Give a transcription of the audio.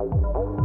Música